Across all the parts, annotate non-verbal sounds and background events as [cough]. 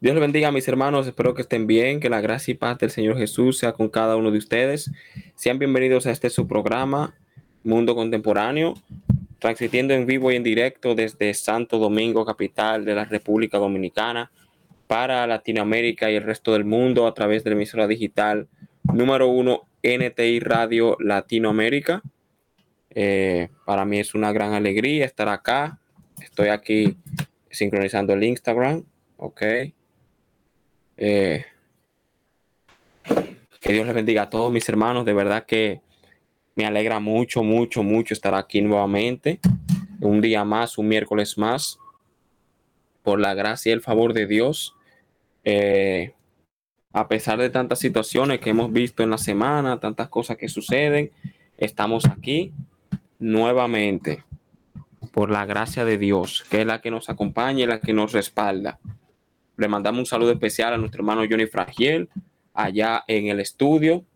Dios les bendiga mis hermanos, espero que estén bien, que la gracia y paz del Señor Jesús sea con cada uno de ustedes. Sean bienvenidos a este su programa, Mundo Contemporáneo, transmitiendo en vivo y en directo desde Santo Domingo, capital de la República Dominicana, para Latinoamérica y el resto del mundo a través de la emisora digital número uno NTI Radio Latinoamérica. Eh, para mí es una gran alegría estar acá. Estoy aquí sincronizando el Instagram. Ok. Eh, que Dios les bendiga a todos mis hermanos. De verdad que me alegra mucho, mucho, mucho estar aquí nuevamente. Un día más, un miércoles más. Por la gracia y el favor de Dios. Eh, a pesar de tantas situaciones que hemos visto en la semana, tantas cosas que suceden, estamos aquí nuevamente por la gracia de Dios, que es la que nos acompaña y la que nos respalda. Le mandamos un saludo especial a nuestro hermano Johnny Fragiel, allá en el estudio,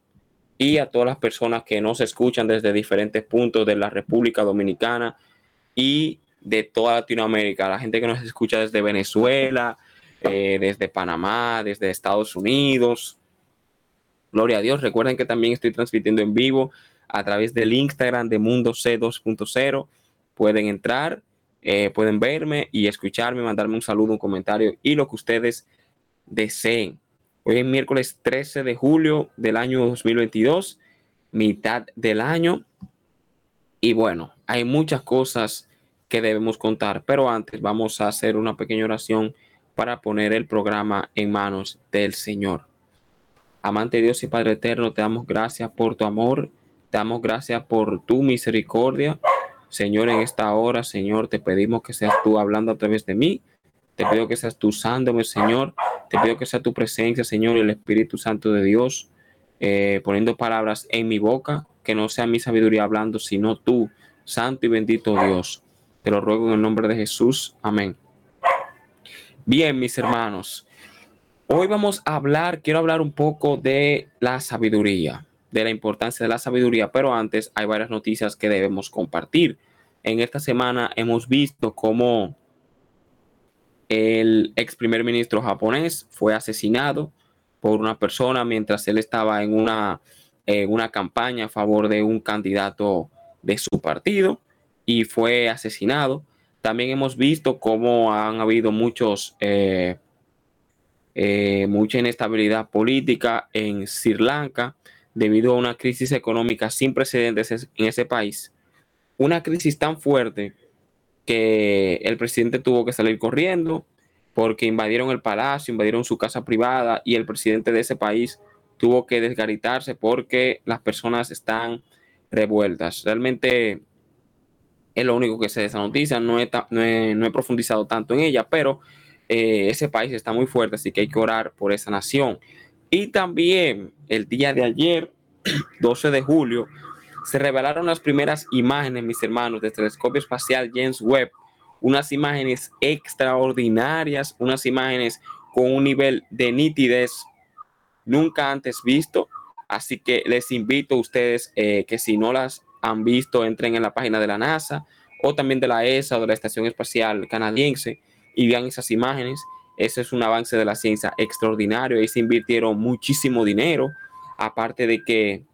y a todas las personas que nos escuchan desde diferentes puntos de la República Dominicana y de toda Latinoamérica. La gente que nos escucha desde Venezuela, eh, desde Panamá, desde Estados Unidos. Gloria a Dios. Recuerden que también estoy transmitiendo en vivo a través del Instagram de Mundo C 2.0. Pueden entrar eh, pueden verme y escucharme, mandarme un saludo, un comentario y lo que ustedes deseen. Hoy es miércoles 13 de julio del año 2022, mitad del año. Y bueno, hay muchas cosas que debemos contar, pero antes vamos a hacer una pequeña oración para poner el programa en manos del Señor. Amante Dios y Padre Eterno, te damos gracias por tu amor, te damos gracias por tu misericordia. Señor, en esta hora, Señor, te pedimos que seas tú hablando a través de mí. Te pido que seas tú usándome, Señor. Te pido que sea tu presencia, Señor, y el Espíritu Santo de Dios, eh, poniendo palabras en mi boca, que no sea mi sabiduría hablando, sino tú, Santo y bendito Dios. Te lo ruego en el nombre de Jesús. Amén. Bien, mis hermanos. Hoy vamos a hablar, quiero hablar un poco de la sabiduría de la importancia de la sabiduría, pero antes hay varias noticias que debemos compartir. En esta semana hemos visto cómo el ex primer ministro japonés fue asesinado por una persona mientras él estaba en una, una campaña a favor de un candidato de su partido y fue asesinado. También hemos visto cómo han habido muchos, eh, eh, mucha inestabilidad política en Sri Lanka debido a una crisis económica sin precedentes en ese país. Una crisis tan fuerte que el presidente tuvo que salir corriendo porque invadieron el palacio, invadieron su casa privada y el presidente de ese país tuvo que desgaritarse porque las personas están revueltas. Realmente es lo único que sé de esa noticia, no he, profundizado tanto en ella, pero eh, ese país está muy fuerte, así que hay que orar por esa nación. Y también el día de ayer, [clears throat] 12 de julio, se revelaron las primeras imágenes, mis hermanos, del telescopio espacial James Webb. Unas imágenes extraordinarias, unas imágenes con un nivel de nitidez nunca antes visto. Así que les invito a ustedes eh, que si no las han visto, entren en la página de la NASA o también de la ESA o de la Estación Espacial Canadiense y vean esas imágenes. Ese es un avance de la ciencia extraordinario. Ahí se invirtieron muchísimo dinero, aparte de que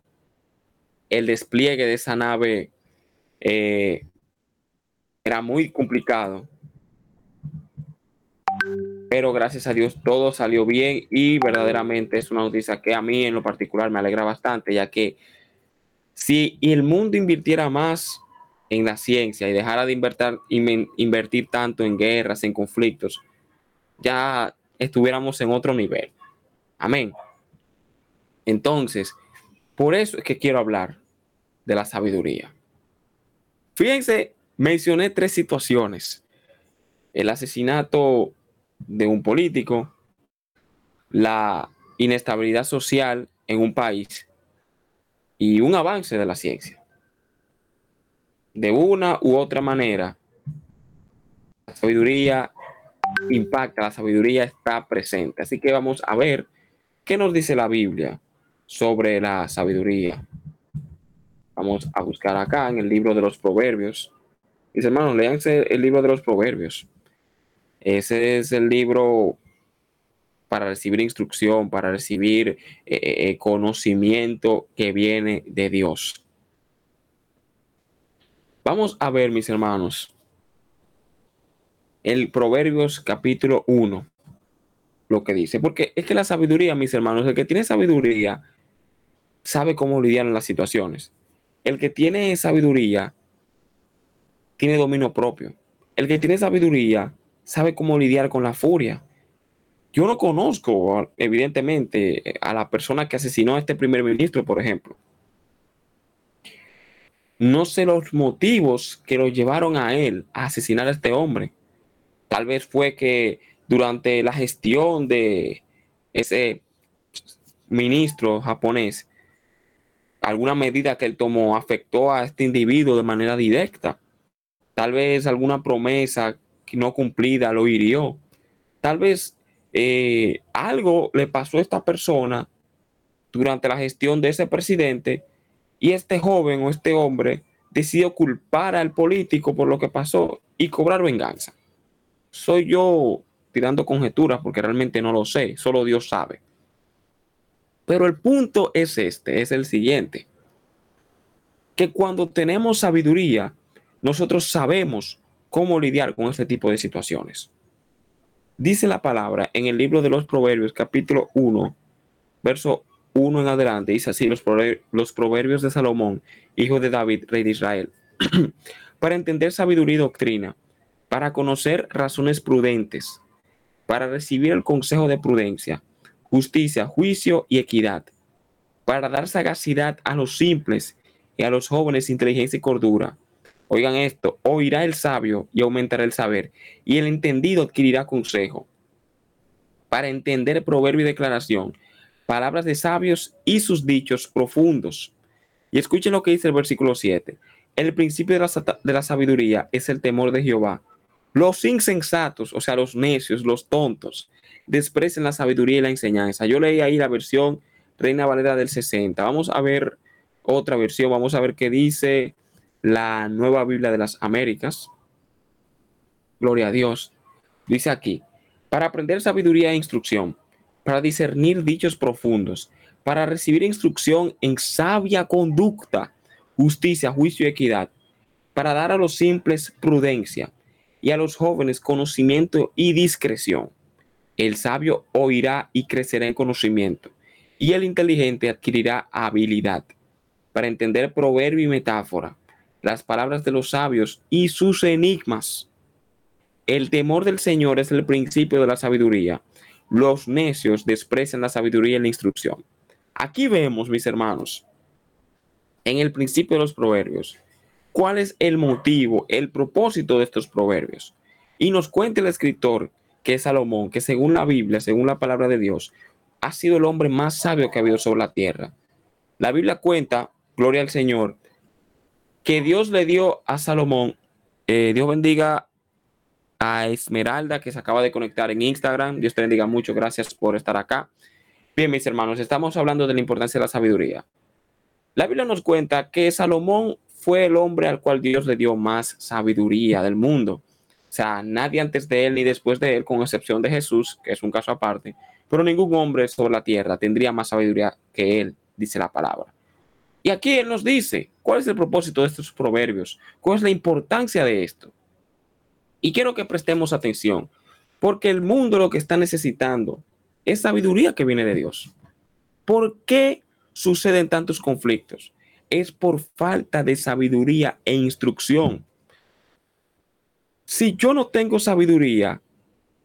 el despliegue de esa nave eh, era muy complicado. Pero gracias a Dios todo salió bien y verdaderamente es una noticia que a mí en lo particular me alegra bastante, ya que si el mundo invirtiera más en la ciencia y dejara de invertir, invertir tanto en guerras, en conflictos, ya estuviéramos en otro nivel. Amén. Entonces, por eso es que quiero hablar de la sabiduría. Fíjense, mencioné tres situaciones. El asesinato de un político, la inestabilidad social en un país y un avance de la ciencia. De una u otra manera, la sabiduría impacta, la sabiduría está presente. Así que vamos a ver qué nos dice la Biblia sobre la sabiduría. Vamos a buscar acá en el libro de los Proverbios. Mis hermanos, léanse el libro de los Proverbios. Ese es el libro para recibir instrucción, para recibir eh, conocimiento que viene de Dios. Vamos a ver, mis hermanos, el Proverbios capítulo 1, lo que dice, porque es que la sabiduría, mis hermanos, el que tiene sabiduría sabe cómo lidiar en las situaciones. El que tiene sabiduría tiene dominio propio. El que tiene sabiduría sabe cómo lidiar con la furia. Yo no conozco, evidentemente, a la persona que asesinó a este primer ministro, por ejemplo. No sé los motivos que lo llevaron a él a asesinar a este hombre. Tal vez fue que durante la gestión de ese ministro japonés, alguna medida que él tomó afectó a este individuo de manera directa. Tal vez alguna promesa no cumplida lo hirió. Tal vez eh, algo le pasó a esta persona durante la gestión de ese presidente y este joven o este hombre decidió culpar al político por lo que pasó y cobrar venganza soy yo tirando conjeturas porque realmente no lo sé, solo Dios sabe. Pero el punto es este, es el siguiente, que cuando tenemos sabiduría, nosotros sabemos cómo lidiar con este tipo de situaciones. Dice la palabra en el libro de los Proverbios, capítulo 1, verso 1 en adelante, dice así los proverbios, los proverbios de Salomón, hijo de David, rey de Israel, [clears throat] para entender sabiduría y doctrina para conocer razones prudentes, para recibir el consejo de prudencia, justicia, juicio y equidad, para dar sagacidad a los simples y a los jóvenes inteligencia y cordura. Oigan esto, oirá el sabio y aumentará el saber, y el entendido adquirirá consejo. Para entender proverbio y declaración, palabras de sabios y sus dichos profundos. Y escuchen lo que dice el versículo 7. El principio de la, de la sabiduría es el temor de Jehová los insensatos, o sea, los necios, los tontos, desprecian la sabiduría y la enseñanza. Yo leí ahí la versión Reina Valera del 60. Vamos a ver otra versión, vamos a ver qué dice la Nueva Biblia de las Américas. Gloria a Dios. Dice aquí, para aprender sabiduría e instrucción, para discernir dichos profundos, para recibir instrucción en sabia conducta, justicia, juicio y equidad, para dar a los simples prudencia y a los jóvenes conocimiento y discreción. El sabio oirá y crecerá en conocimiento, y el inteligente adquirirá habilidad para entender proverbio y metáfora, las palabras de los sabios y sus enigmas. El temor del Señor es el principio de la sabiduría. Los necios desprecian la sabiduría y la instrucción. Aquí vemos, mis hermanos, en el principio de los proverbios, cuál es el motivo, el propósito de estos proverbios. Y nos cuenta el escritor, que es Salomón, que según la Biblia, según la palabra de Dios, ha sido el hombre más sabio que ha habido sobre la tierra. La Biblia cuenta, gloria al Señor, que Dios le dio a Salomón, eh, Dios bendiga a Esmeralda que se acaba de conectar en Instagram, Dios te bendiga mucho, gracias por estar acá. Bien, mis hermanos, estamos hablando de la importancia de la sabiduría. La Biblia nos cuenta que Salomón fue el hombre al cual Dios le dio más sabiduría del mundo. O sea, nadie antes de él ni después de él, con excepción de Jesús, que es un caso aparte, pero ningún hombre sobre la tierra tendría más sabiduría que él, dice la palabra. Y aquí él nos dice, ¿cuál es el propósito de estos proverbios? ¿Cuál es la importancia de esto? Y quiero que prestemos atención, porque el mundo lo que está necesitando es sabiduría que viene de Dios. ¿Por qué suceden tantos conflictos? es por falta de sabiduría e instrucción. Si yo no tengo sabiduría,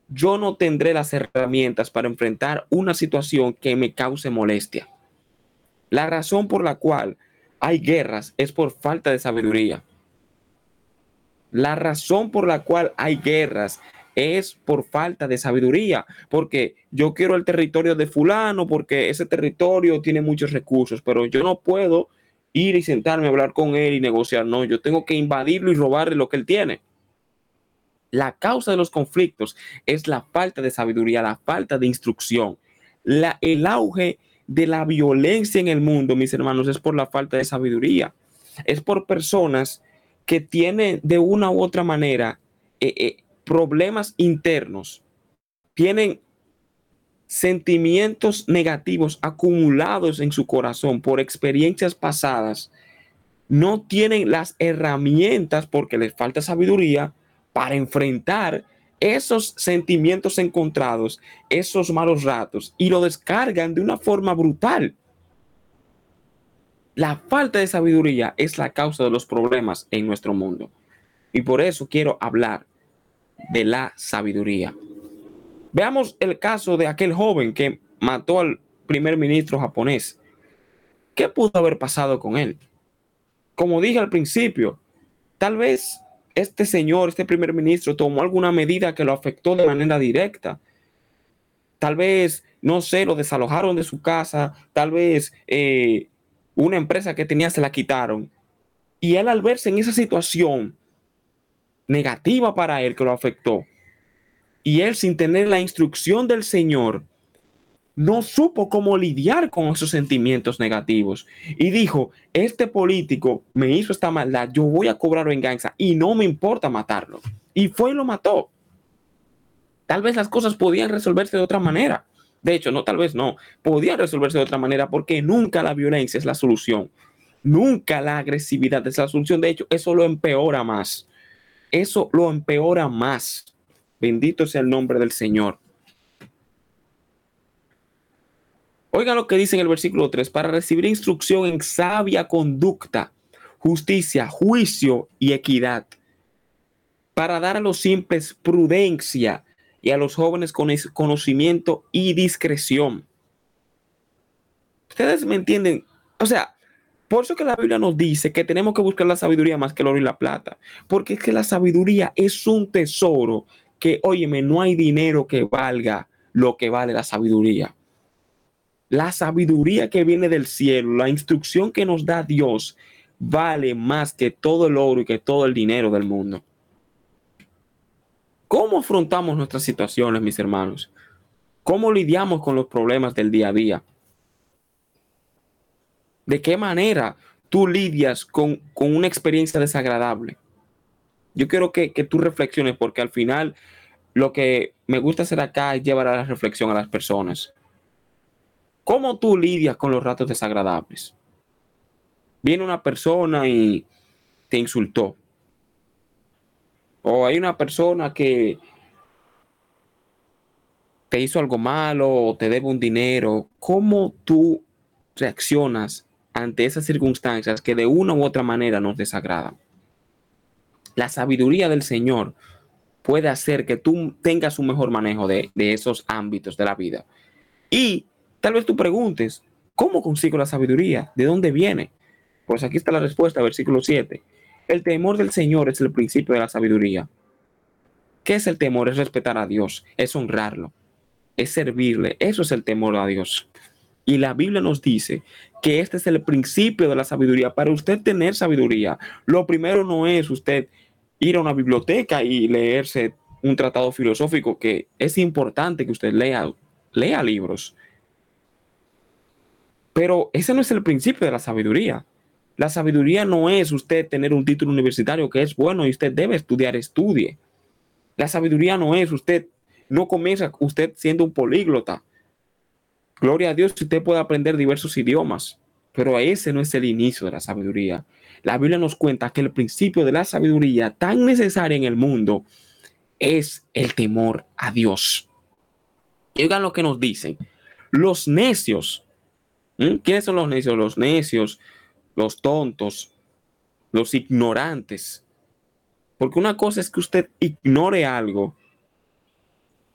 yo no tendré las herramientas para enfrentar una situación que me cause molestia. La razón por la cual hay guerras es por falta de sabiduría. La razón por la cual hay guerras es por falta de sabiduría, porque yo quiero el territorio de fulano, porque ese territorio tiene muchos recursos, pero yo no puedo ir y sentarme a hablar con él y negociar. No, yo tengo que invadirlo y robarle lo que él tiene. La causa de los conflictos es la falta de sabiduría, la falta de instrucción. El auge de la violencia en el mundo, mis hermanos, es por la falta de sabiduría. Es por personas que tienen de una u otra manera eh, eh, problemas internos, tienen sentimientos negativos acumulados en su corazón por experiencias pasadas, no tienen las herramientas porque les falta sabiduría para enfrentar esos sentimientos encontrados, esos malos ratos, y lo descargan de una forma brutal. La falta de sabiduría es la causa de los problemas en nuestro mundo. Y por eso quiero hablar de la sabiduría. Veamos el caso de aquel joven que mató al primer ministro japonés. ¿Qué pudo haber pasado con él? Como dije al principio, tal vez este señor, este primer ministro, tomó alguna medida que lo afectó de manera directa. Tal vez, no sé, lo desalojaron de su casa, tal vez eh, una empresa que tenía se la quitaron. Y él al verse en esa situación negativa para él que lo afectó, y él sin tener la instrucción del Señor, no supo cómo lidiar con esos sentimientos negativos. Y dijo, este político me hizo esta maldad, yo voy a cobrar venganza y no me importa matarlo. Y fue y lo mató. Tal vez las cosas podían resolverse de otra manera. De hecho, no, tal vez no. Podían resolverse de otra manera porque nunca la violencia es la solución. Nunca la agresividad es la solución. De hecho, eso lo empeora más. Eso lo empeora más. Bendito sea el nombre del Señor. Oiga lo que dice en el versículo 3, para recibir instrucción en sabia conducta, justicia, juicio y equidad, para dar a los simples prudencia y a los jóvenes conocimiento y discreción. Ustedes me entienden, o sea, por eso que la Biblia nos dice que tenemos que buscar la sabiduría más que el oro y la plata, porque es que la sabiduría es un tesoro que, óyeme, no hay dinero que valga lo que vale la sabiduría. La sabiduría que viene del cielo, la instrucción que nos da Dios, vale más que todo el oro y que todo el dinero del mundo. ¿Cómo afrontamos nuestras situaciones, mis hermanos? ¿Cómo lidiamos con los problemas del día a día? ¿De qué manera tú lidias con, con una experiencia desagradable? Yo quiero que, tú reflexiones porque al final lo que me gusta hacer acá es llevar a la reflexión a las personas. ¿Cómo tú lidias con los ratos desagradables? Viene una persona y te insultó. O hay una persona que te hizo algo malo o te debe un dinero. ¿Cómo tú reaccionas ante esas circunstancias que de una u otra manera nos desagradan? la sabiduría del Señor puede hacer que tú tengas un mejor manejo de, esos ámbitos de la vida. Y tal vez tú preguntes, ¿cómo consigo la sabiduría? ¿De dónde viene? Pues aquí está la respuesta, versículo 7. El temor del Señor es el principio de la sabiduría. ¿Qué es el temor? Es respetar a Dios, es honrarlo, es servirle. Eso es el temor a Dios. Y la Biblia nos dice que este es el principio de la sabiduría. Para usted tener sabiduría, lo primero no es usted ir a una biblioteca y leerse un tratado filosófico, que es importante que usted lea, lea libros. Pero ese no es el principio de la sabiduría. La sabiduría no es usted tener un título universitario que es bueno y usted debe estudiar, estudie. La sabiduría no es usted, no comienza usted siendo un políglota. Gloria a Dios si usted puede aprender diversos idiomas, pero ese no es el inicio de la sabiduría la Biblia nos cuenta que el principio de la sabiduría tan necesaria en el mundo es el temor a Dios. Oigan lo que nos dicen. Los necios. ¿Quiénes son los necios? Los necios, los tontos, los ignorantes. Porque una cosa es que usted ignore algo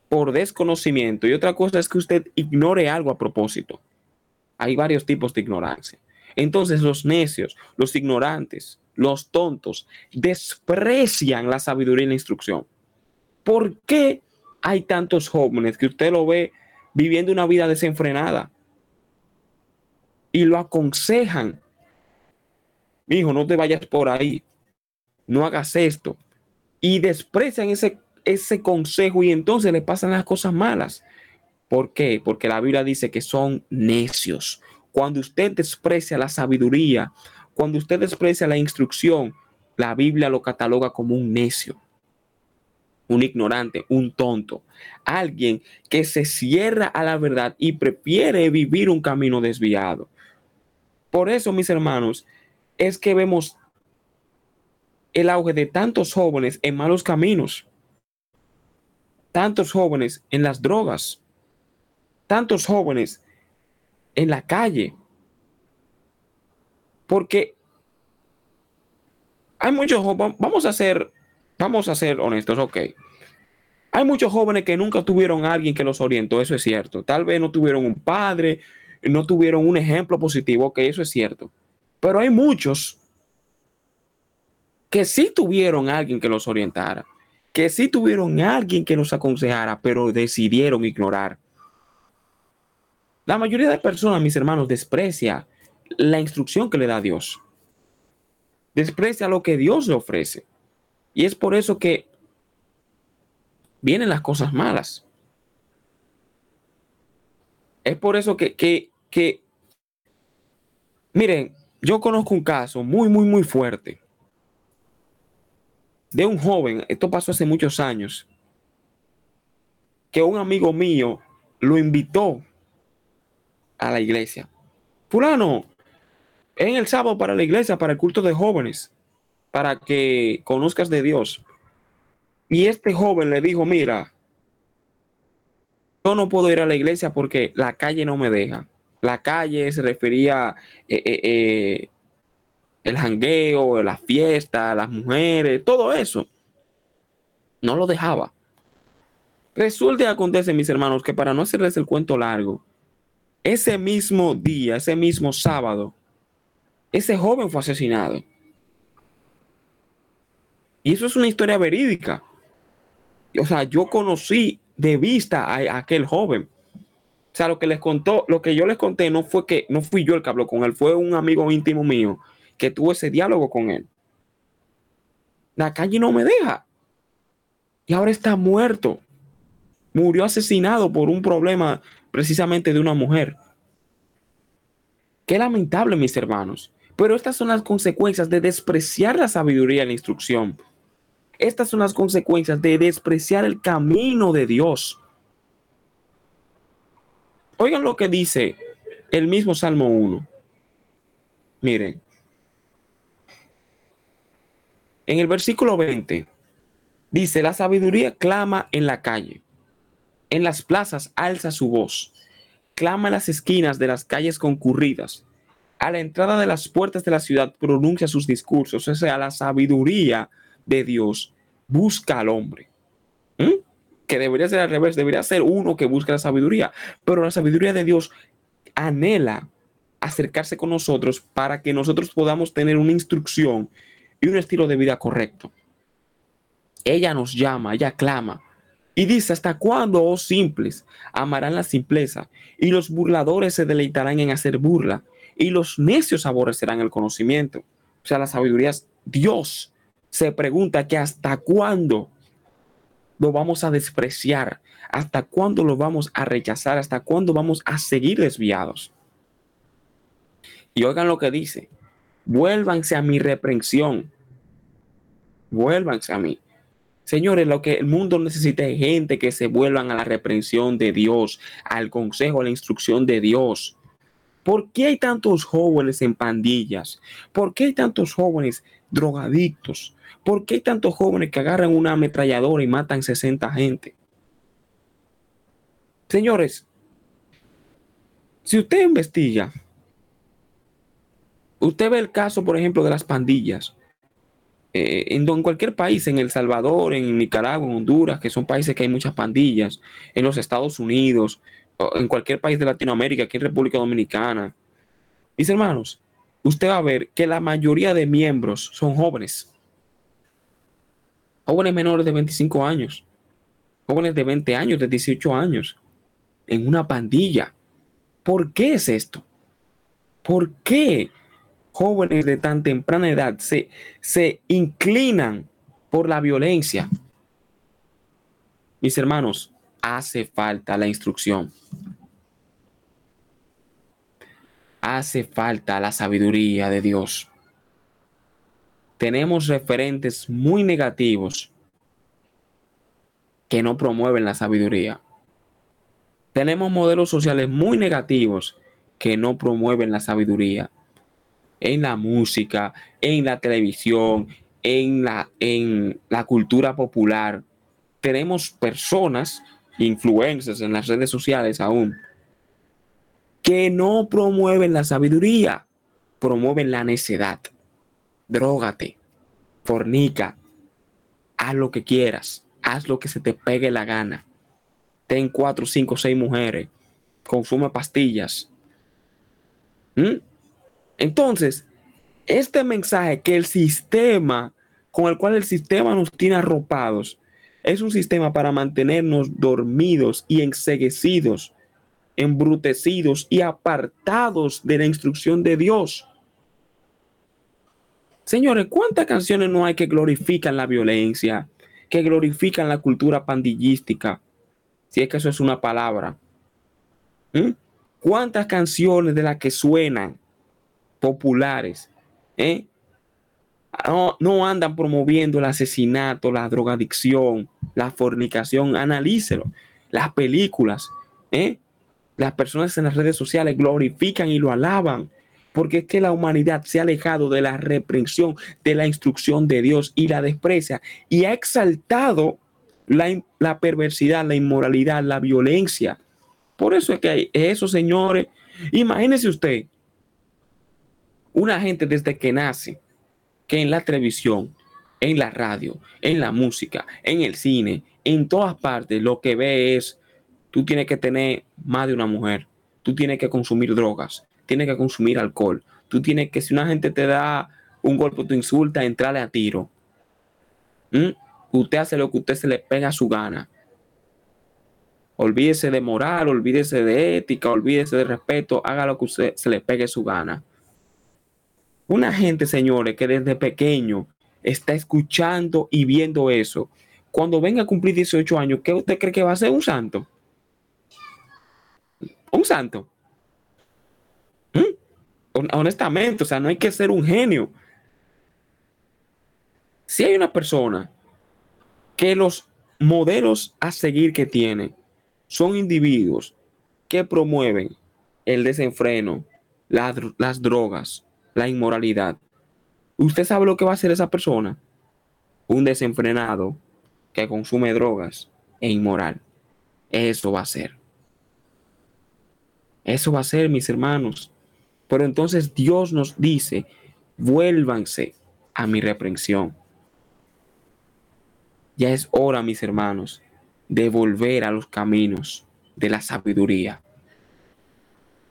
por desconocimiento y otra cosa es que usted ignore algo a propósito. Hay varios tipos de ignorancia. Entonces los necios, los ignorantes, los tontos desprecian la sabiduría y la instrucción. ¿Por qué hay tantos jóvenes que usted lo ve viviendo una vida desenfrenada y lo aconsejan? Hijo, no te vayas por ahí, no hagas esto. Y desprecian ese, ese consejo y entonces le pasan las cosas malas. ¿Por qué? Porque la Biblia dice que son necios, cuando usted desprecia la sabiduría, cuando usted desprecia la instrucción, la Biblia lo cataloga como un necio. un ignorante, un tonto, alguien que se cierra a la verdad y prefiere vivir un camino desviado. Por eso, mis hermanos, es que vemos el auge de tantos jóvenes en malos caminos, tantos jóvenes en las drogas, tantos jóvenes en la calle, porque hay muchos jóvenes, vamos a ser, vamos a ser honestos, ok. Hay muchos jóvenes que nunca tuvieron a alguien que los orientó, eso es cierto. Tal vez no tuvieron un padre, no tuvieron un ejemplo positivo, ok, eso es cierto. Pero hay muchos que sí tuvieron alguien que los orientara, que sí tuvieron alguien que los aconsejara, pero decidieron ignorar. La mayoría de personas, mis hermanos, desprecia la instrucción que le da Dios desprecia lo que Dios le ofrece. Y es por eso que vienen las cosas malas. Es por eso que, que, que, miren, yo conozco un caso muy, muy, muy fuerte de un joven, esto pasó hace muchos años, que un amigo mío lo invitó a la iglesia. Fulano, en el sábado para la iglesia, para el culto de jóvenes, para que conozcas de Dios. Y este joven le dijo, mira, yo no puedo ir a la iglesia porque la calle no me deja. La calle se refería eh, eh, eh, el jangueo, la fiesta, las mujeres, todo eso. No lo dejaba. Resulta y mis hermanos, que para no hacerles el cuento largo, ese mismo día, ese mismo sábado, ese joven fue asesinado. Y eso es una historia verídica. O sea, yo conocí de vista a, aquel joven. O sea, lo que les contó, lo que yo les conté no fue que no fui yo el que habló con él, fue un amigo íntimo mío que tuvo ese diálogo con él. La calle no me deja. Y ahora está muerto. Murió asesinado por un problema precisamente de una mujer. Qué lamentable, mis hermanos. Pero estas son las consecuencias de despreciar la sabiduría y la instrucción. Estas son las consecuencias de despreciar el camino de Dios. Oigan lo que dice el mismo Salmo 1. Miren. En el versículo 20 dice, la sabiduría clama en la calle, en las plazas alza su voz, clama en las esquinas de las calles concurridas a la entrada de las puertas de la ciudad pronuncia sus discursos, o sea, la sabiduría de Dios busca al hombre. ¿Mm? Que debería ser al revés, debería ser uno que busca la sabiduría, pero la sabiduría de Dios anhela acercarse con nosotros para que nosotros podamos tener una instrucción y un estilo de vida correcto. Ella nos llama, ella clama y dice, ¿hasta cuándo, oh simples, amarán la simpleza y los burladores se deleitarán en hacer burla? y los necios aborrecerán el conocimiento. O sea, la sabiduría Dios. Se pregunta que hasta cuándo lo vamos a despreciar, hasta cuándo lo vamos a rechazar, hasta cuándo vamos a seguir desviados. Y oigan lo que dice, vuélvanse a mi reprensión, vuélvanse a mí. Señores, lo que el mundo necesita es gente que se vuelvan a la reprensión de Dios, al consejo, a la instrucción de Dios. ¿Por qué hay tantos jóvenes en pandillas? ¿Por qué hay tantos jóvenes drogadictos? ¿Por qué hay tantos jóvenes que agarran una ametralladora y matan 60 gente? Señores, si usted investiga, usted ve el caso, por ejemplo, de las pandillas, eh, en, en, cualquier país, en El Salvador, en Nicaragua, en Honduras, que son países que hay muchas pandillas, en los Estados Unidos, en cualquier país de Latinoamérica, aquí en República Dominicana. Mis hermanos, usted va a ver que la mayoría de miembros son jóvenes. Jóvenes menores de 25 años. Jóvenes de 20 años, de 18 años. En una pandilla. ¿Por qué es esto? ¿Por qué jóvenes de tan temprana edad se, se inclinan por la violencia? Mis hermanos, hace falta la instrucción. Hace falta la sabiduría de Dios. Tenemos referentes muy negativos que no promueven la sabiduría. Tenemos modelos sociales muy negativos que no promueven la sabiduría. En la música, en la televisión, en la, en la cultura popular. Tenemos personas, influencers en las redes sociales aún, que no promueven la sabiduría, promueven la necedad. Drógate, fornica, haz lo que quieras, haz lo que se te pegue la gana. Ten cuatro, cinco, seis mujeres, consume pastillas. ¿Mm? Entonces, este mensaje que el sistema, con el cual el sistema nos tiene arropados, es un sistema para mantenernos dormidos y enseguecidos embrutecidos y apartados de la instrucción de Dios. Señores, ¿cuántas canciones no hay que glorifican la violencia, que glorifican la cultura pandillística? Si es que eso es una palabra. ¿Mm? ¿Cuántas canciones de las que suenan populares eh? no, no, andan promoviendo el asesinato, la drogadicción, la fornicación? Analícelo. Las películas. ¿eh? Las personas en las redes sociales glorifican y lo alaban, porque es que la humanidad se ha alejado de la reprensión, de la instrucción de Dios y la desprecia y ha exaltado la, la perversidad, la inmoralidad, la violencia. Por eso es que hay eso, señores. Imagínese usted, una gente desde que nace, que en la televisión, en la radio, en la música, en el cine, en todas partes, lo que ve es tú tienes que tener más de una mujer, tú tienes que consumir drogas, tienes que consumir alcohol, tú tienes que, si una gente te da un golpe, te insulta, entrarle a tiro. ¿Mm? Usted hace lo que usted se le pega a su gana. Olvídese de moral, olvídese de ética, olvídese de respeto, haga lo que usted se le pegue su gana. Una gente, señores, que desde pequeño está escuchando y viendo eso, cuando venga a cumplir 18 años, ¿qué usted cree que va a ser un santo? un santo. ¿Mm? Honestamente, o sea, no hay que ser un genio. Si hay una persona que los modelos a seguir que tiene son individuos que promueven el desenfreno, las drogas, la inmoralidad. ¿Usted sabe lo que va a hacer esa persona? Un desenfrenado que consume drogas e inmoral. Eso va a ser. Eso va a ser, mis hermanos. Pero entonces Dios nos dice, vuélvanse a mi reprensión. Ya es hora, mis hermanos, de volver a los caminos de la sabiduría.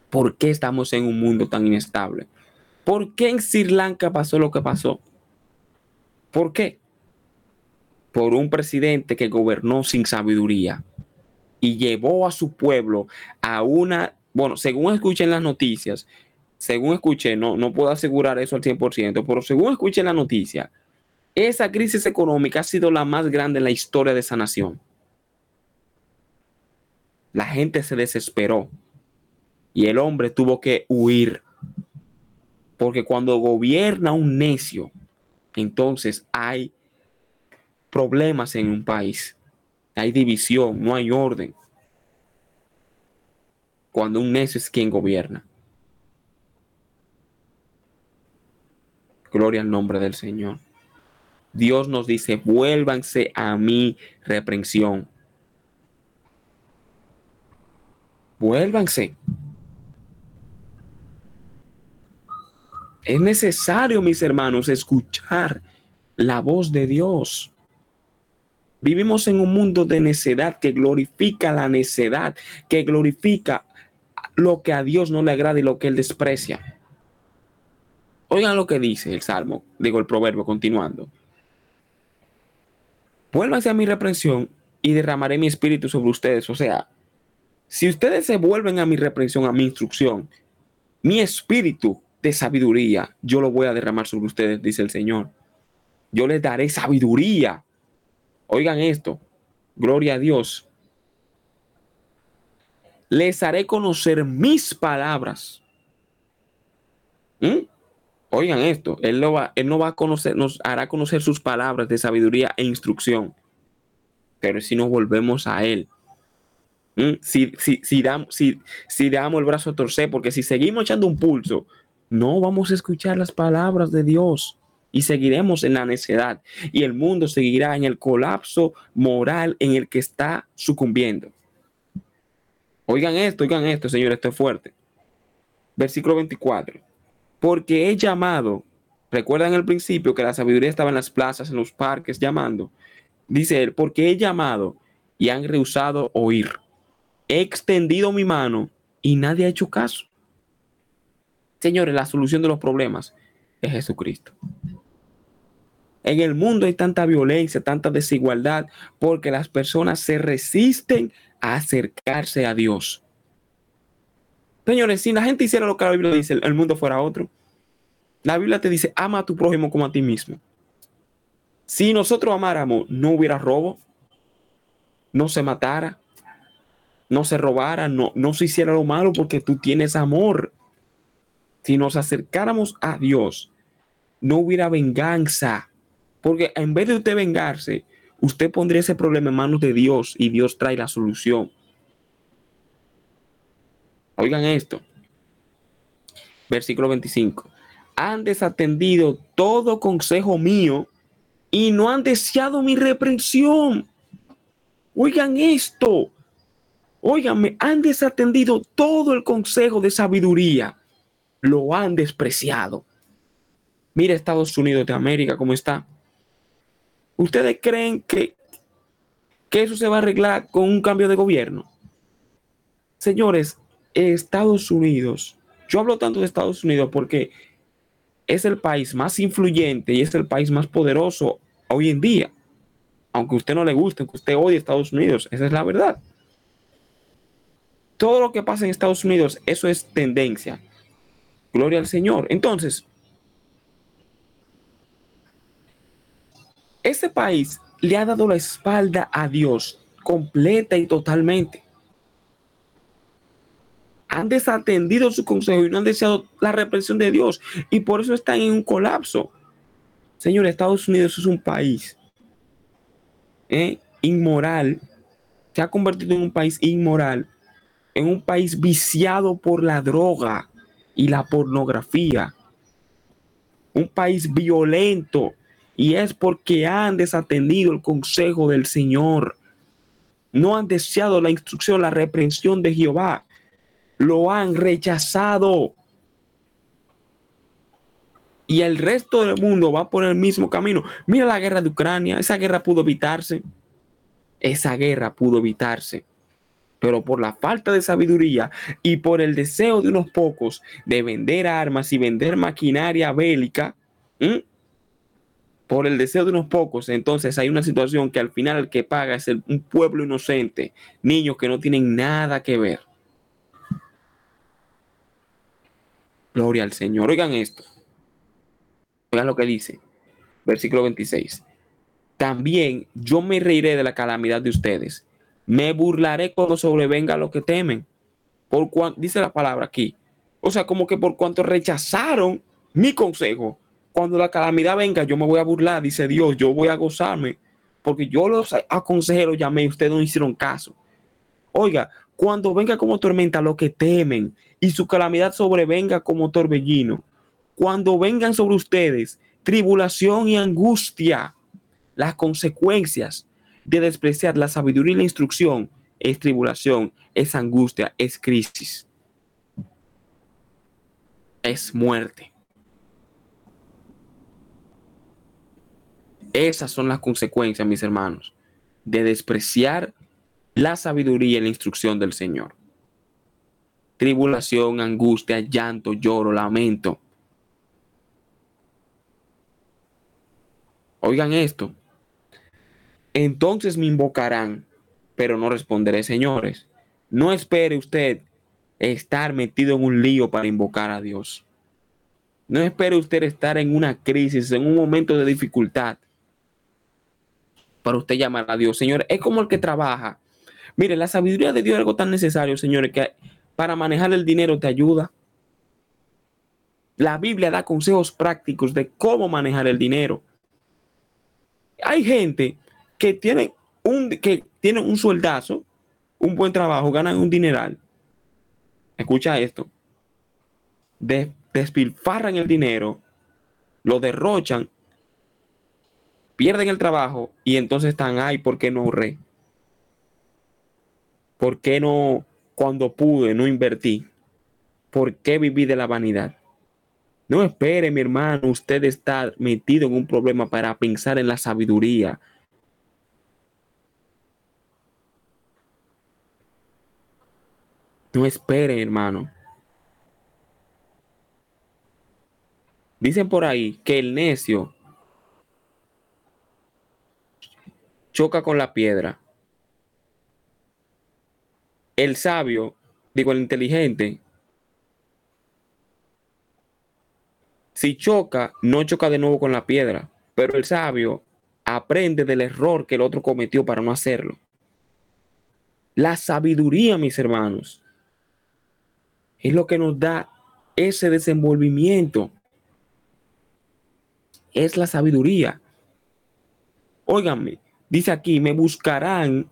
¿Por qué estamos en un mundo tan inestable? ¿Por qué en Sri Lanka pasó lo que pasó? ¿Por qué? Por un presidente que gobernó sin sabiduría y llevó a su pueblo a una bueno, según escuché en las noticias, según escuché, no, no puedo asegurar eso al 100%, pero según escuché la noticia, esa crisis económica ha sido la más grande en la historia de esa nación. La gente se desesperó y el hombre tuvo que huir. Porque cuando gobierna un necio, entonces hay problemas en un país. Hay división, no hay orden cuando un necio es quien gobierna. Gloria al nombre del Señor. Dios nos dice, vuélvanse a mi reprensión. Vuélvanse. Es necesario, mis hermanos, escuchar la voz de Dios. Vivimos en un mundo de necedad que glorifica la necedad, que glorifica lo que a Dios no le agrada y lo que él desprecia. Oigan lo que dice el Salmo, digo el proverbio continuando. Vuélvanse a mi reprensión y derramaré mi espíritu sobre ustedes. O sea, si ustedes se vuelven a mi reprensión, a mi instrucción, mi espíritu de sabiduría, yo lo voy a derramar sobre ustedes, dice el Señor. Yo les daré sabiduría. Oigan esto. Gloria a Dios les haré conocer mis palabras. ¿Mm? Oigan esto, él, no va, él no va a conocer, nos hará conocer sus palabras de sabiduría e instrucción. pero si nos volvemos a Él. ¿Mm? Si, si, si, damos, si, si damos el brazo a torcer, porque si seguimos echando un pulso, no vamos a escuchar las palabras de Dios y seguiremos en la necedad y el mundo seguirá en el colapso moral en el que está sucumbiendo. Oigan esto, oigan esto, señores, esto es fuerte. Versículo 24. Porque he llamado, recuerdan el principio que la sabiduría estaba en las plazas, en los parques, llamando. Dice él, porque he llamado y han rehusado oír. He extendido mi mano y nadie ha hecho caso. Señores, la solución de los problemas es Jesucristo. En el mundo hay tanta violencia, tanta desigualdad, porque las personas se resisten a acercarse a Dios. Señores, si la gente hiciera lo que la Biblia dice, el mundo fuera otro. La Biblia te dice, ama a tu prójimo como a ti mismo. Si nosotros amáramos, no hubiera robo, no se matara, no se robara, no, no se hiciera lo malo porque tú tienes amor. Si nos acercáramos a Dios, no hubiera venganza. Porque en vez de usted vengarse, usted pondría ese problema en manos de Dios y Dios trae la solución. Oigan esto. Versículo 25. Han desatendido todo consejo mío y no han deseado mi reprensión. Oigan esto. Oigan, han desatendido todo el consejo de sabiduría. Lo han despreciado. Mira Estados Unidos de América cómo está. ¿Ustedes creen que, que eso se va a arreglar con un cambio de gobierno? Señores, Estados Unidos, yo hablo tanto de Estados Unidos porque es el país más influyente y es el país más poderoso hoy en día. Aunque usted no le guste, aunque usted odie Estados Unidos, esa es la verdad. Todo lo que pasa en Estados Unidos, eso es tendencia. Gloria al Señor. Entonces, ese país le ha dado la espalda a Dios completa y totalmente. Han desatendido su consejo y no han deseado la represión de Dios y por eso están en un colapso. Señor, Estados Unidos es un país eh, inmoral, se ha convertido en un país inmoral, en un país viciado por la droga y la pornografía, un país violento y es porque han desatendido el consejo del Señor. No han deseado la instrucción, la reprensión de Jehová. Lo han rechazado. Y el resto del mundo va por el mismo camino. Mira la guerra de Ucrania. Esa guerra pudo evitarse. Esa guerra pudo evitarse. Pero por la falta de sabiduría y por el deseo de unos pocos de vender armas y vender maquinaria bélica, por el deseo de unos pocos, entonces hay una situación que al final el que paga es un pueblo inocente, niños que no tienen nada que ver. Gloria al Señor. Oigan esto. Oigan lo que dice. Versículo 26. También yo me reiré de la calamidad de ustedes. Me burlaré cuando sobrevenga lo que temen. Por cuanto, dice la palabra aquí. O sea, como que por cuanto rechazaron mi consejo, cuando la calamidad venga, yo me voy a burlar, dice Dios, yo voy a gozarme, porque yo los aconsejé, los llamé ustedes no hicieron caso. Oiga, cuando venga como tormenta lo que temen y su calamidad sobrevenga como torbellino, cuando vengan sobre ustedes tribulación y angustia, las consecuencias de despreciar la sabiduría y la instrucción es tribulación, es angustia, es crisis, es muerte. Esas son las consecuencias, mis hermanos, de despreciar la sabiduría y la instrucción del Señor. Tribulación, angustia, llanto, lloro, lamento. Oigan esto. Entonces me invocarán, pero no responderé, señores. No espere usted estar metido en un lío para invocar a Dios. No espere usted estar en una crisis, en un momento de dificultad para usted llamar a Dios. Señor, es como el que trabaja. Mire, la sabiduría de Dios es algo tan necesario, señores, que para manejar el dinero te ayuda. La Biblia da consejos prácticos de cómo manejar el dinero. Hay gente que tiene un, que tienen un sueldazo, un buen trabajo, ganan un dineral. Escucha esto. despilfarran el dinero, lo derrochan, pierden el trabajo y entonces están, ay, ¿por qué no ahorré? ¿Por qué no, cuando pude, no invertí? ¿Por qué viví de la vanidad? No espere, mi hermano, usted está metido en un problema para pensar en la sabiduría. No espere, hermano. Dicen por ahí que el necio choca con la piedra el sabio, digo, el inteligente, si choca, no choca de nuevo con la piedra, pero el sabio aprende del error que el otro cometió para no hacerlo. La sabiduría, mis hermanos, es lo que nos da ese desenvolvimiento. Es la sabiduría. Óiganme, dice aquí, me buscarán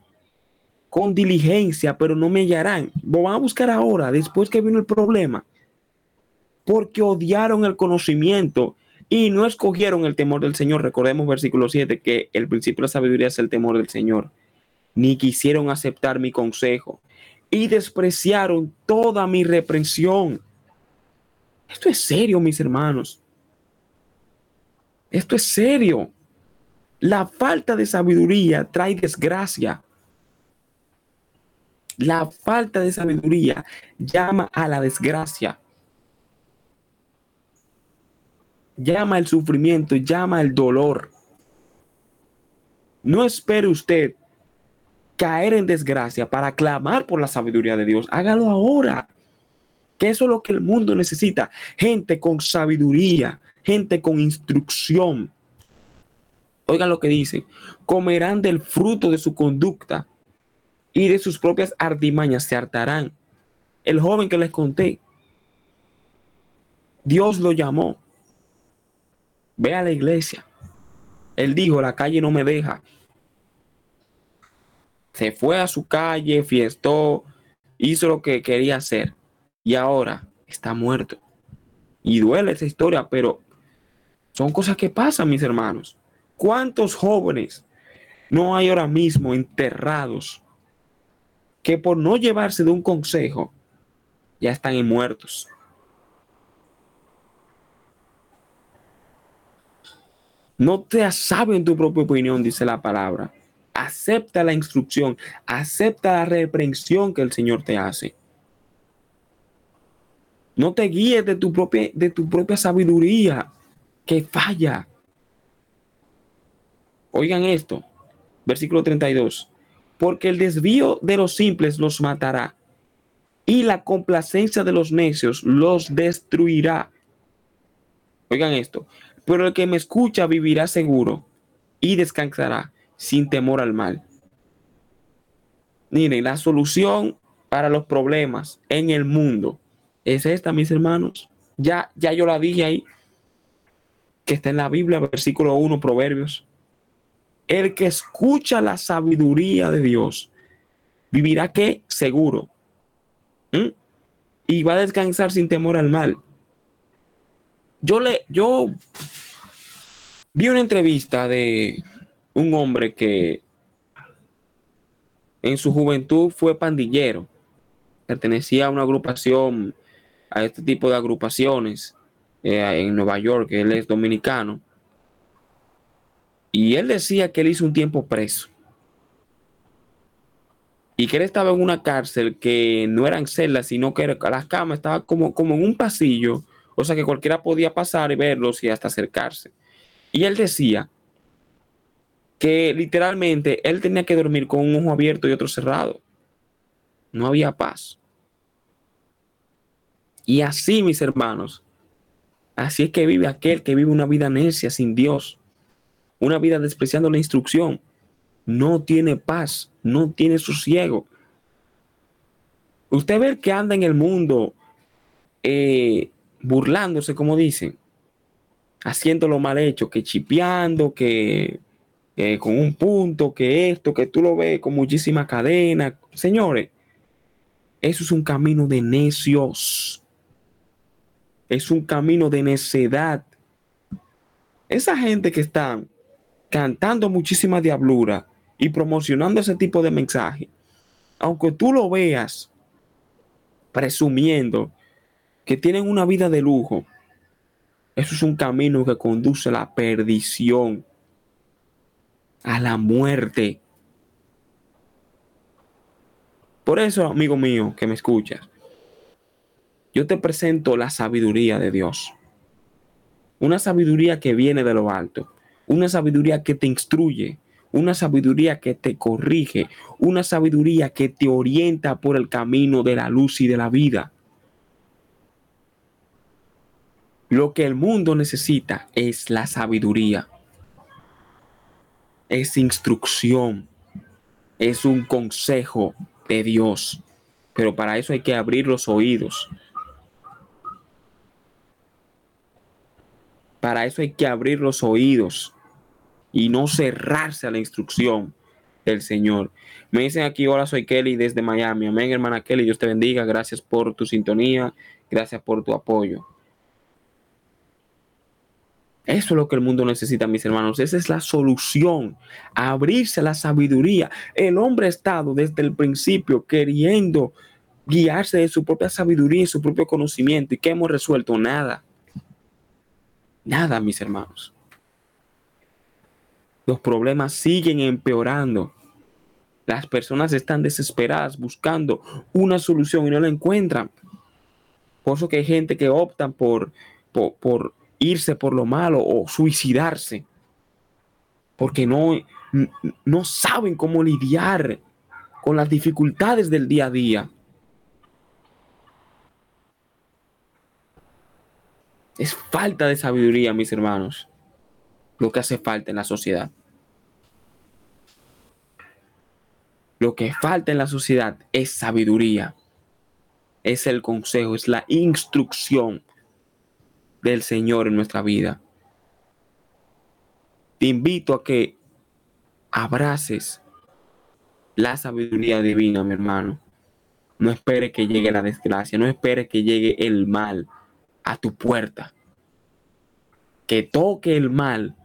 con diligencia, pero no me hallarán. Lo van a buscar ahora, después que vino el problema. Porque odiaron el conocimiento y no escogieron el temor del Señor. Recordemos versículo 7 que el principio de la sabiduría es el temor del Señor. Ni quisieron aceptar mi consejo y despreciaron toda mi reprensión. Esto es serio, mis hermanos. Esto es serio. La falta de sabiduría trae desgracia. La falta de sabiduría llama a la desgracia. Llama al sufrimiento, llama al dolor. No espere usted caer en desgracia para clamar por la sabiduría de Dios. Hágalo ahora. Que eso es lo que el mundo necesita. Gente con sabiduría, gente con instrucción. Oigan lo que dice. Comerán del fruto de su conducta y de sus propias artimañas se hartarán. El joven que les conté, Dios lo llamó. Ve a la iglesia. Él dijo, la calle no me deja. Se fue a su calle, fiestó, hizo lo que quería hacer y ahora está muerto. Y duele esa historia, pero son cosas que pasan, mis hermanos. ¿Cuántos jóvenes no hay ahora mismo enterrados que por no llevarse de un consejo ya están muertos. No te sabio en tu propia opinión, dice la palabra. Acepta la instrucción, acepta la reprensión que el Señor te hace. No te guíes de tu propia, de tu propia sabiduría que falla. Oigan esto, versículo 32 porque el desvío de los simples los matará y la complacencia de los necios los destruirá. Oigan esto, pero el que me escucha vivirá seguro y descansará sin temor al mal. Miren, la solución para los problemas en el mundo es esta, mis hermanos. Ya, ya yo la dije ahí, que está en la Biblia, versículo 1, Proverbios. El que escucha la sabiduría de Dios vivirá que seguro. Y va a descansar sin temor al mal. Yo le, yo vi una entrevista de un hombre que en su juventud fue pandillero. Pertenecía a una agrupación, a este tipo de agrupaciones eh, en Nueva York. Él es dominicano. Y él decía que él hizo un tiempo preso. Y que él estaba en una cárcel que no eran celdas, sino que las camas estaban como, como en un pasillo, o sea que cualquiera podía pasar y verlos y hasta acercarse. Y él decía que literalmente él tenía que dormir con un ojo abierto y otro cerrado. No había paz. Y así, mis hermanos, así es que vive aquel que vive una vida necia sin Dios una vida despreciando la instrucción, no tiene paz, no tiene sosiego. Usted ve que anda en el mundo eh, burlándose, como dicen, haciendo lo mal hecho, que chipeando, que con un punto, que esto, que tú lo ves con muchísima cadena. Señores, eso es un camino de necios. Es un camino de necedad. Esa gente que está cantando muchísima diablura y promocionando ese tipo de mensaje, aunque tú lo veas presumiendo que tienen una vida de lujo, eso es un camino que conduce a la perdición, a la muerte. Por eso, amigo mío, que me escuchas, yo te presento la sabiduría de Dios. Una sabiduría que viene de lo alto, una sabiduría que te instruye, una sabiduría que te corrige, una sabiduría que te orienta por el camino de la luz y de la vida. Lo que el mundo necesita es la sabiduría, es instrucción, es un consejo de Dios. Pero para eso hay que abrir los oídos. Para eso hay que abrir los oídos y no cerrarse a la instrucción del Señor. Me dicen aquí, hola, soy Kelly desde Miami. Amén, hermana Kelly, Dios te bendiga. Gracias por tu sintonía, gracias por tu apoyo. Eso es lo que el mundo necesita, mis hermanos. Esa es la solución. Abrirse a la sabiduría. El hombre ha estado desde el principio queriendo guiarse de su propia sabiduría y su propio conocimiento. ¿Y qué hemos resuelto? Nada. Nada, mis hermanos. Los problemas siguen empeorando. Las personas están desesperadas buscando una solución y no la encuentran. Por eso que hay gente que opta por, por, por irse por lo malo o suicidarse, porque no, no saben cómo lidiar con las dificultades del día a día. Es falta de sabiduría, mis hermanos, lo que hace falta en la sociedad. Lo que falta en la sociedad es sabiduría, es el consejo, es la instrucción del Señor en nuestra vida. Te invito a que abraces la sabiduría divina, mi hermano. No espere que llegue la desgracia, no espere que llegue el mal a tu puerta. Que toque el mal.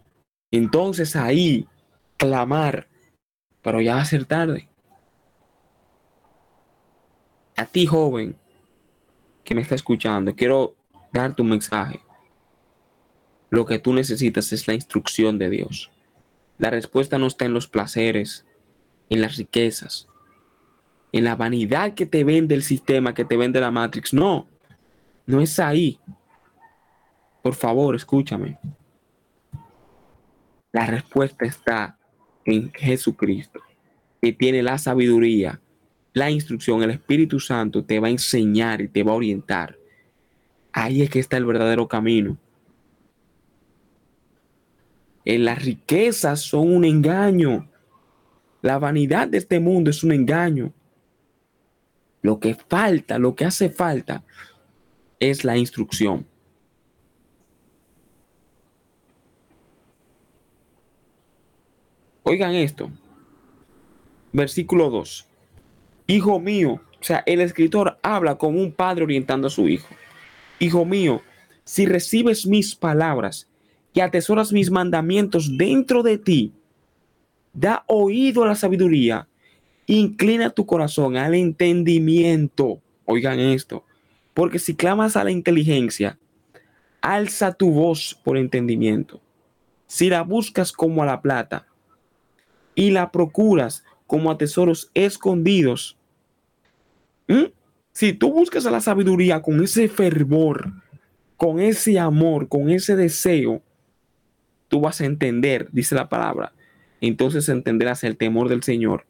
Entonces ahí clamar, pero ya va a ser tarde. A ti, joven, que me está escuchando, quiero dar tu mensaje. Lo que tú necesitas es la instrucción de Dios. La respuesta no está en los placeres, en las riquezas, en la vanidad que te vende el sistema, que te vende la Matrix. No, no es ahí. Por favor, escúchame. La respuesta está en Jesucristo, que tiene la sabiduría, la instrucción, el Espíritu Santo te va a enseñar y te va a orientar. Ahí es que está el verdadero camino. En las riquezas son un engaño. La vanidad de este mundo es un engaño. Lo que falta, lo que hace falta es la instrucción. Oigan esto. Versículo 2. Hijo mío, o sea, el escritor habla como un padre orientando a su hijo. Hijo mío, si recibes mis palabras y atesoras mis mandamientos dentro de ti, da oído a la sabiduría, inclina tu corazón al entendimiento. Oigan esto, porque si clamas a la inteligencia, alza tu voz por entendimiento. Si la buscas como a la plata y la procuras como a tesoros escondidos, si tú buscas a la sabiduría con ese fervor, con ese amor, con ese deseo, tú vas a entender, dice la palabra. Entonces entenderás el temor del Señor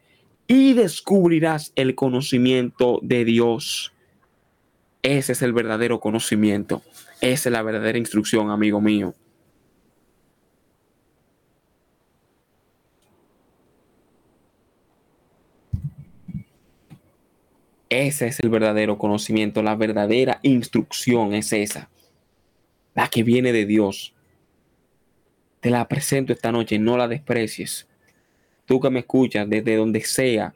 y descubrirás el conocimiento de Dios. Ese es el verdadero conocimiento. Esa es la verdadera instrucción, amigo mío. Ese es el verdadero conocimiento, la verdadera instrucción es esa, la que viene de Dios. Te la presento esta noche, no la desprecies. tú que me escuchas desde donde sea,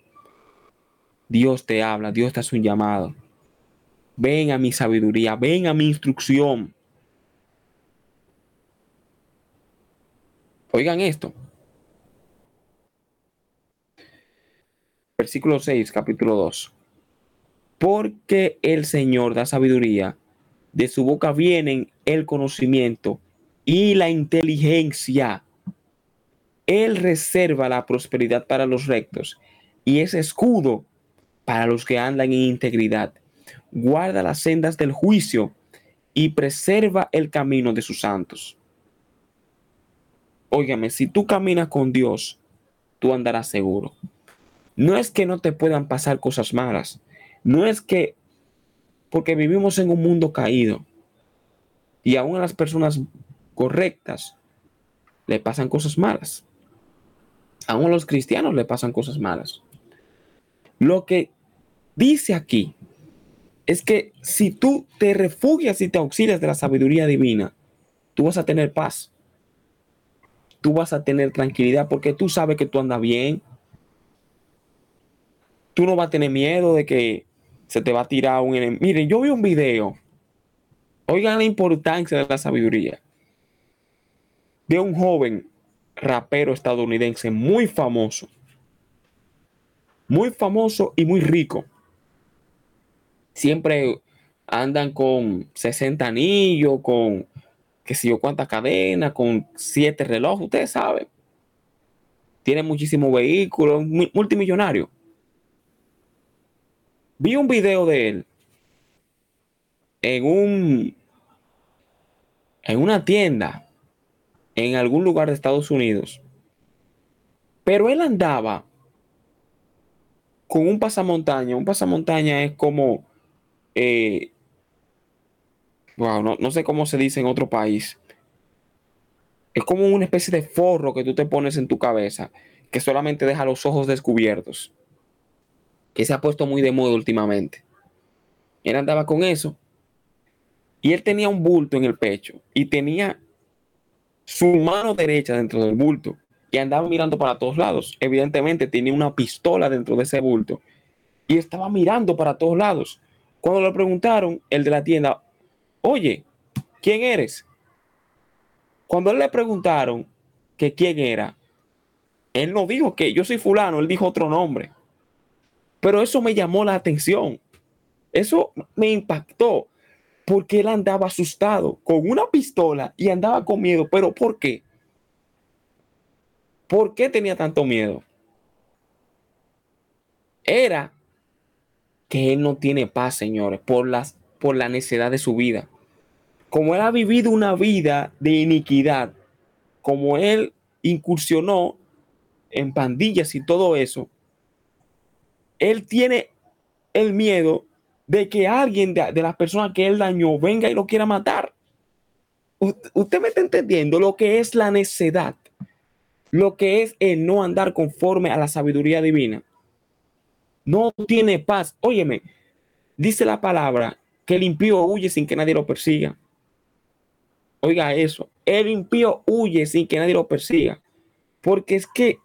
Dios te habla, Dios te hace un llamado. Ven a mi sabiduría, ven a mi instrucción. Oigan esto. Versículo 6, capítulo 2. Porque el Señor da sabiduría, de su boca vienen el conocimiento y la inteligencia. Él reserva la prosperidad para los rectos y es escudo para los que andan en integridad. Guarda las sendas del juicio y preserva el camino de sus santos. Óigame, si tú caminas con Dios, tú andarás seguro. No es que no te puedan pasar cosas malas. No es que, porque vivimos en un mundo caído y aún a las personas correctas le pasan cosas malas. Aún a los cristianos le pasan cosas malas. Lo que dice aquí es que si tú te refugias y te auxilias de la sabiduría divina, tú vas a tener paz. Tú vas a tener tranquilidad porque tú sabes que tú andas bien, tú no vas a tener miedo de que se te va a tirar un enemigo. Miren, yo vi un video. Oigan la importancia de la sabiduría. De un joven rapero estadounidense muy famoso. Muy famoso y muy rico. Siempre andan con 60 anillos, con qué sé yo cuántas cadenas, con siete relojes, ustedes saben. Tiene muchísimos vehículos, multimillonario. Vi un video de él en un en una tienda en algún lugar de Estados Unidos. Pero él andaba con un pasamontaña. Un pasamontaña es como eh, wow, no, no sé cómo se dice en otro país. Es como una especie de forro que tú te pones en tu cabeza que solamente deja los ojos descubiertos que se ha puesto muy de moda últimamente. Él andaba con eso y él tenía un bulto en el pecho y tenía su mano derecha dentro del bulto y andaba mirando para todos lados. Evidentemente tenía una pistola dentro de ese bulto y estaba mirando para todos lados. Cuando le preguntaron, el de la tienda, oye, ¿quién eres? Cuando le preguntaron que quién era, él no dijo que yo soy fulano, él dijo otro nombre. Pero eso me llamó la atención. Eso me impactó porque él andaba asustado con una pistola y andaba con miedo. ¿Pero por qué? ¿Por qué tenía tanto miedo? Era que él no tiene paz, señores, por, las, por la necedad de su vida. Como él ha vivido una vida de iniquidad, como él incursionó en pandillas y todo eso, él tiene el miedo de que alguien de, las personas que él dañó venga y lo quiera matar. usted me está entendiendo lo que es la necedad, lo que es el no andar conforme a la sabiduría divina. No tiene paz. Óyeme, dice la palabra que el impío huye sin que nadie lo persiga. Oiga eso, el impío huye sin que nadie lo persiga. Porque es que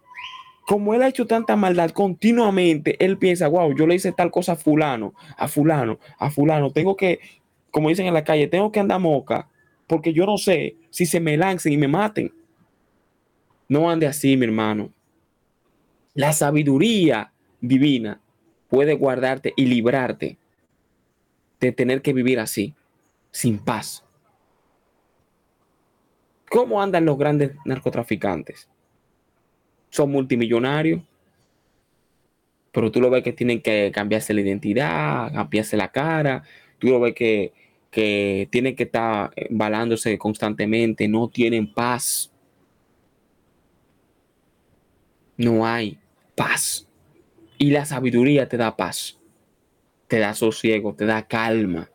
como él ha hecho tanta maldad continuamente, él piensa, wow, yo le hice tal cosa a fulano, a fulano, a fulano, tengo que, como dicen en la calle, tengo que andar moca, porque yo no sé si se me lancen y me maten. No ande así, mi hermano. La sabiduría divina puede guardarte y librarte de tener que vivir así, sin paz. ¿Cómo andan los grandes narcotraficantes? Son multimillonarios, pero tú lo ves que tienen que cambiarse la identidad, cambiarse la cara, tú lo ves que, que tienen que estar embalándose constantemente, no tienen paz. No hay paz. Y la sabiduría te da paz, te da sosiego, te da calma.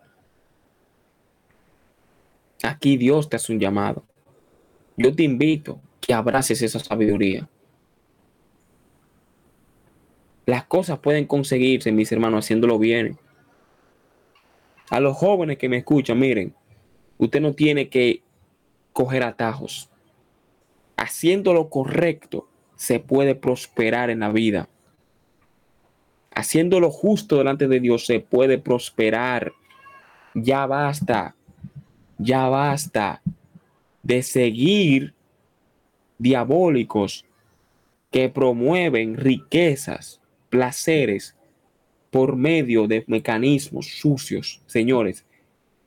Aquí Dios te hace un llamado. Yo te invito que abraces esa sabiduría. Las cosas pueden conseguirse, mis hermanos, haciéndolo bien. A los jóvenes que me escuchan, miren, usted no tiene que coger atajos. Haciendo lo correcto, se puede prosperar en la vida. Haciendo lo justo delante de Dios se puede prosperar. Ya basta, ya basta de seguir diabólicos que promueven riquezas, placeres por medio de mecanismos sucios. Señores,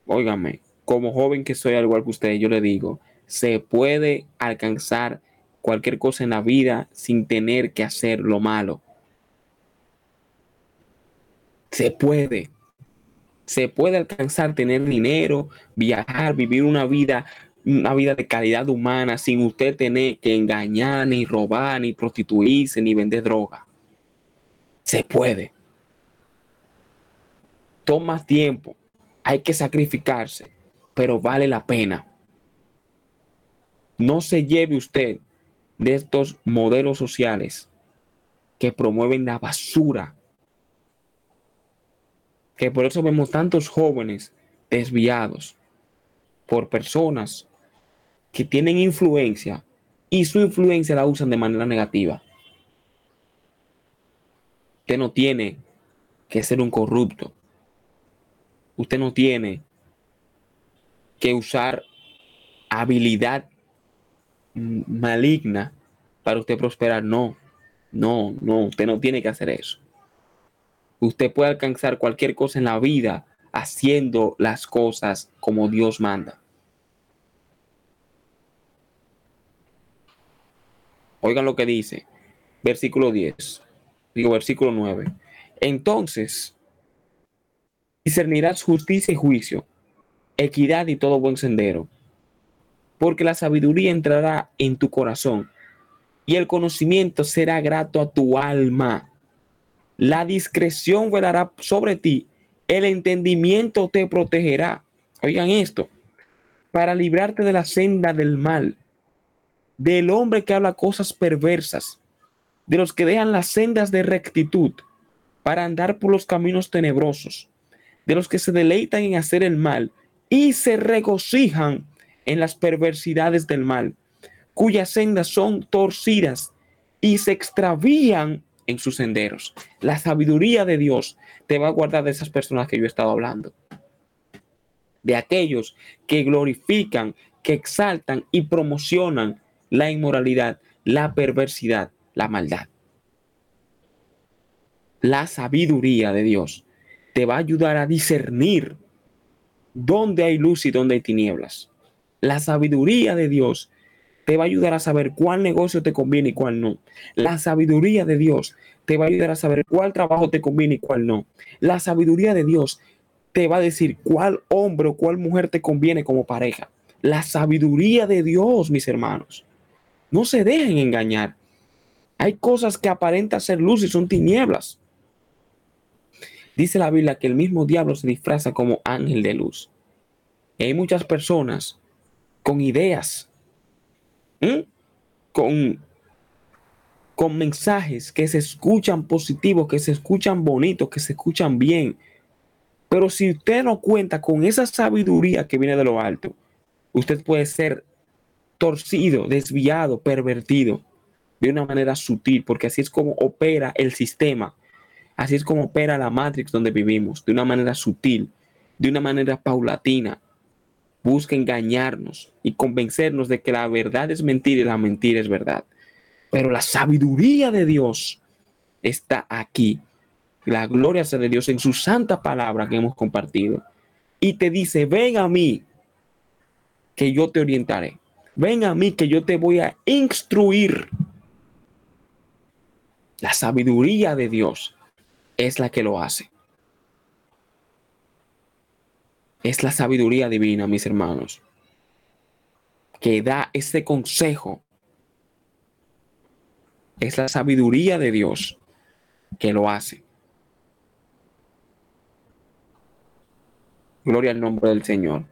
óigame, como joven que soy, al igual que ustedes, yo le digo, se puede alcanzar cualquier cosa en la vida sin tener que hacer lo malo. Se puede. Se puede alcanzar tener dinero, viajar, vivir una vida una vida de calidad humana sin usted tener que engañar, ni robar, ni prostituirse, ni vender droga. Se puede. Toma tiempo, hay que sacrificarse, pero vale la pena. No se lleve usted de estos modelos sociales que promueven la basura. Que por eso vemos tantos jóvenes desviados por personas que tienen influencia y su influencia la usan de manera negativa. Usted no tiene que ser un corrupto. Usted no tiene que usar habilidad maligna para usted prosperar. No, no, no, usted no tiene que hacer eso. Usted puede alcanzar cualquier cosa en la vida haciendo las cosas como Dios manda. Oigan lo que dice, versículo 10, digo versículo 9. Entonces, discernirás justicia y juicio, equidad y todo buen sendero, porque la sabiduría entrará en tu corazón y el conocimiento será grato a tu alma. La discreción velará sobre ti, el entendimiento te protegerá. Oigan esto, para librarte de la senda del mal del hombre que habla cosas perversas, de los que dejan las sendas de rectitud para andar por los caminos tenebrosos, de los que se deleitan en hacer el mal y se regocijan en las perversidades del mal, cuyas sendas son torcidas y se extravían en sus senderos. La sabiduría de Dios te va a guardar de esas personas que yo he estado hablando. De aquellos que glorifican, que exaltan y promocionan la inmoralidad, la perversidad, la maldad. La sabiduría de Dios te va a ayudar a discernir dónde hay luz y dónde hay tinieblas. La sabiduría de Dios te va a ayudar a saber cuál negocio te conviene y cuál no. La sabiduría de Dios te va a ayudar a saber cuál trabajo te conviene y cuál no. La sabiduría de Dios te va a decir cuál hombre o cuál mujer te conviene como pareja. La sabiduría de Dios, mis hermanos. No se dejen engañar. Hay cosas que aparentan ser luz y son tinieblas. Dice la Biblia que el mismo diablo se disfraza como ángel de luz. hay muchas personas con ideas, con, con mensajes que se escuchan positivos, que se escuchan bonitos, que se escuchan bien. Pero si usted no cuenta con esa sabiduría que viene de lo alto, usted puede ser torcido, desviado, pervertido de una manera sutil, porque así es como opera el sistema, así es como opera la Matrix donde vivimos, de una manera sutil, de una manera paulatina. Busca engañarnos y convencernos de que la verdad es mentira y la mentira es verdad. Pero la sabiduría de Dios está aquí. La gloria sea de Dios en su santa palabra que hemos compartido. Y te dice, ven a mí, que yo te orientaré. Ven a mí que yo te voy a instruir. La sabiduría de Dios es la que lo hace. Es la sabiduría divina, mis hermanos, que da ese consejo. Es la sabiduría de Dios que lo hace. Gloria al nombre del Señor.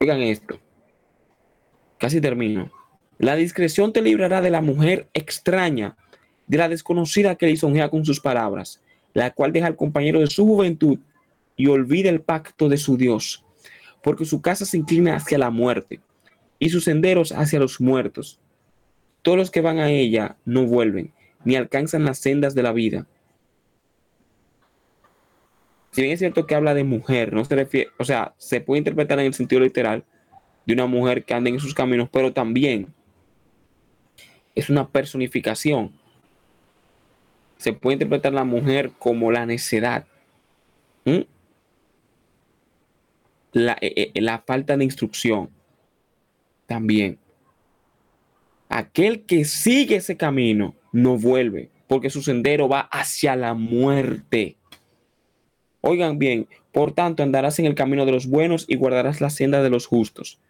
Oigan esto. Casi termino. La discreción te librará de la mujer extraña, de la desconocida que lisonjea con sus palabras, la cual deja al compañero de su juventud y olvida el pacto de su Dios, porque su casa se inclina hacia la muerte y sus senderos hacia los muertos. todos los que van a ella no vuelven, ni alcanzan las sendas de la vida. Si bien es cierto que habla de mujer, no se refiere, o sea, se puede interpretar en el sentido literal de una mujer que anda en sus caminos, pero también es una personificación. Se puede interpretar la mujer como la necedad, la, eh, eh, la falta de instrucción, también. Aquel que sigue ese camino no vuelve, porque su sendero va hacia la muerte. Oigan bien, por tanto andarás en el camino de los buenos y guardarás la senda de los justos.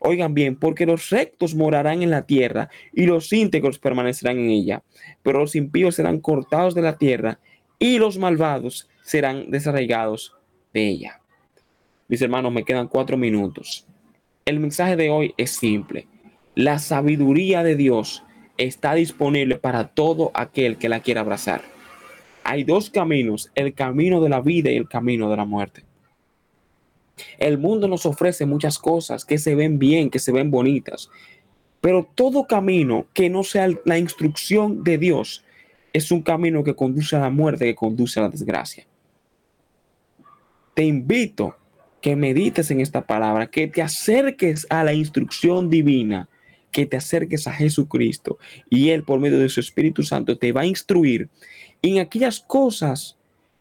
Oigan bien, porque los rectos morarán en la tierra y los íntegros permanecerán en ella, pero los impíos serán cortados de la tierra y los malvados serán desarraigados de ella. Mis hermanos, me quedan cuatro minutos. El mensaje de hoy es simple. La sabiduría de Dios está disponible para todo aquel que la quiera abrazar. Hay dos caminos, el camino de la vida y el camino de la muerte. El mundo nos ofrece muchas cosas que se ven bien, que se ven bonitas, pero todo camino que no sea la instrucción de Dios es un camino que conduce a la muerte, que conduce a la desgracia. Te invito que medites en esta palabra, que te acerques a la instrucción divina, que te acerques a Jesucristo y Él por medio de su Espíritu Santo te va a instruir en aquellas cosas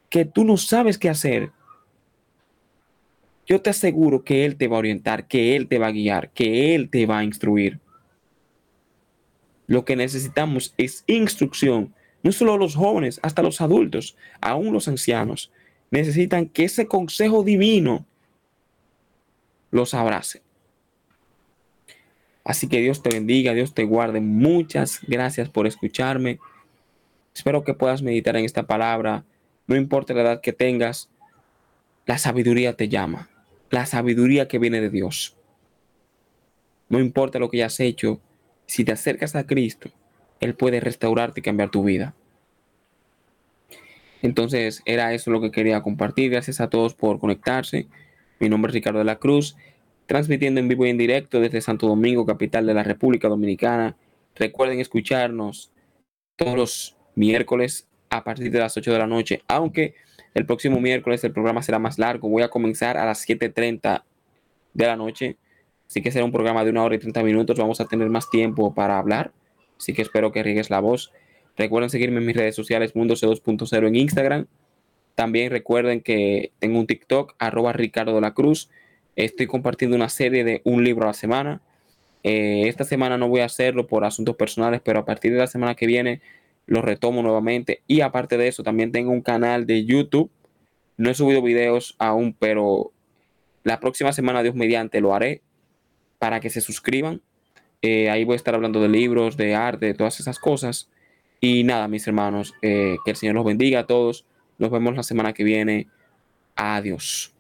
que tú no sabes qué hacer. Yo te aseguro que Él te va a orientar, que Él te va a guiar, que Él te va a instruir. Lo que necesitamos es instrucción. No solo los jóvenes, hasta los adultos, aún los ancianos, necesitan que ese consejo divino los abrace. Así que Dios te bendiga, Dios te guarde. Muchas gracias por escucharme. Espero que puedas meditar en esta palabra. No importa la edad que tengas, la sabiduría te llama. La sabiduría que viene de Dios. No importa lo que hayas hecho, si te acercas a Cristo, Él puede restaurarte y cambiar tu vida. Entonces, era eso lo que quería compartir. Gracias a todos por conectarse. Mi nombre es Ricardo de la Cruz, transmitiendo en vivo y en directo desde Santo Domingo, capital de la República Dominicana. Recuerden escucharnos todos los miércoles a partir de las 8 de la noche, aunque el próximo miércoles el programa será más largo. Voy a comenzar a las 7.30 de la noche, así que será un programa de una hora y 30 minutos. Vamos a tener más tiempo para hablar, así que espero que riegues la voz. Recuerden seguirme en mis redes sociales Mundo C2.0 en Instagram, también recuerden que tengo un TikTok, arroba Ricardo la Cruz. Estoy compartiendo una serie de un libro a la semana. Eh, esta semana no voy a hacerlo por asuntos personales, pero a partir de la semana que viene lo retomo nuevamente. Y aparte de eso, también tengo un canal de YouTube. No he subido videos aún, pero la próxima semana, Dios mediante, lo haré para que se suscriban. Eh, ahí voy a estar hablando de libros, de arte, de todas esas cosas. Y nada, mis hermanos, eh, que el Señor los bendiga a todos. Nos vemos la semana que viene. Adiós.